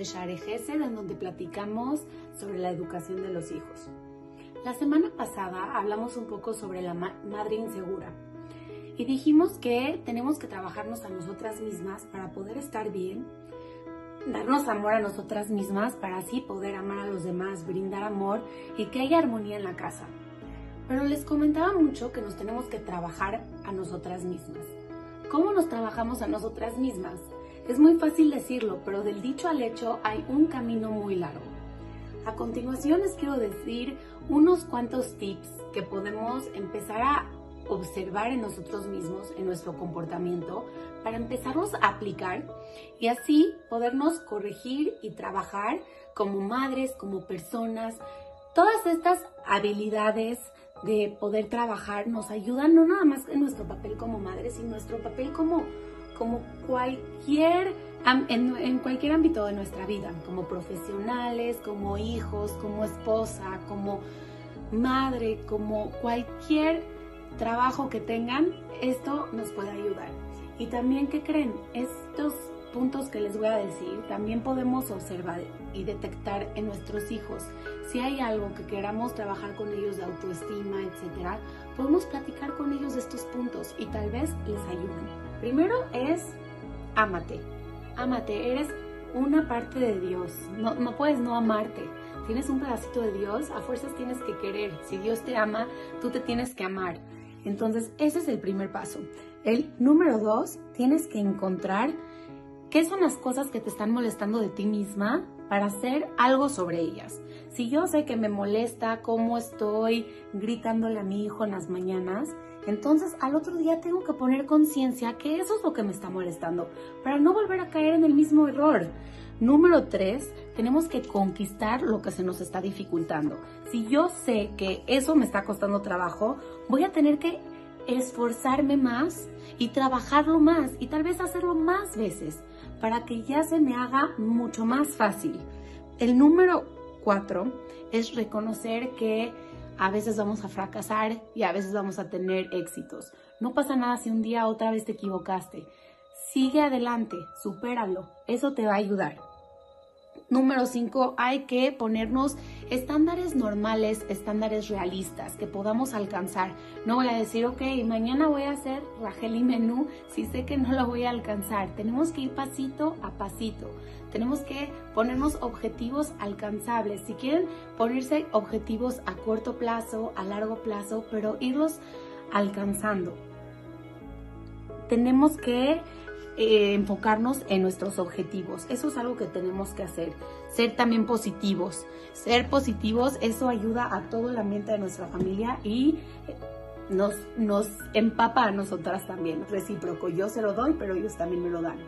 de Share Gesed, en donde platicamos sobre la educación de los hijos. La semana pasada hablamos un poco sobre la madre insegura y dijimos que tenemos que trabajarnos a nosotras mismas para poder estar bien, darnos amor a nosotras mismas para así poder amar a los demás, brindar amor y que haya armonía en la casa. Pero les comentaba mucho que nos tenemos que trabajar a nosotras mismas. ¿Cómo nos trabajamos a nosotras mismas? Es muy fácil decirlo, pero del dicho al hecho hay un camino muy largo. A continuación les quiero decir unos cuantos tips que podemos empezar a observar en nosotros mismos, en nuestro comportamiento, para empezarnos a aplicar y así podernos corregir y trabajar como madres, como personas. Todas estas habilidades de poder trabajar nos ayudan no nada más en nuestro papel como madres, sino en nuestro papel como como cualquier, en, cualquier ámbito de nuestra vida, como profesionales, como hijos, como esposa, como madre, como cualquier trabajo que tengan, esto nos puede ayudar. Y también, ¿qué creen? Estos puntos que les voy a decir, también podemos observar y detectar en nuestros hijos. Si hay algo que queramos trabajar con ellos de autoestima, etcétera, podemos platicar con ellos de estos puntos y tal vez les ayuden. Primero es ámate. Ámate, eres una parte de Dios. No, puedes no amarte. Tienes un pedacito de Dios, a fuerzas tienes que querer. Si Dios te ama, tú te tienes que amar. Entonces, ese es el primer paso. El número dos, tienes que encontrar qué son las cosas que te están molestando de ti misma para hacer algo sobre ellas. Si yo sé que me molesta cómo estoy gritándole a mi hijo en las mañanas, entonces al otro día tengo que poner conciencia que eso es lo que me está molestando para no volver a caer en el mismo error. Número tres, tenemos que conquistar lo que se nos está dificultando. Si yo sé que eso me está costando trabajo, voy a tener que esforzarme más y trabajarlo más y tal vez hacerlo más veces para que ya se me haga mucho más fácil. El número cuatro es reconocer que a veces vamos a fracasar y a veces vamos a tener éxitos. No pasa nada si un día otra vez te equivocaste. Sigue adelante, supéralo. Eso te va a ayudar. Número 5, hay que ponernos estándares normales, estándares realistas que podamos alcanzar. No voy a decir, ok, mañana voy a hacer Rachel y menú si sé que no lo voy a alcanzar. Tenemos que ir pasito a pasito. Tenemos que ponernos objetivos alcanzables. Si quieren ponerse objetivos a corto plazo, a largo plazo, pero irlos alcanzando. Tenemos que eh, enfocarnos en nuestros objetivos. Eso es algo que tenemos que hacer. Ser también positivos. Ser positivos, eso ayuda a todo el ambiente de nuestra familia y nos, nos empapa a nosotras también. Recíproco. Yo se lo doy, pero ellos también me lo dan.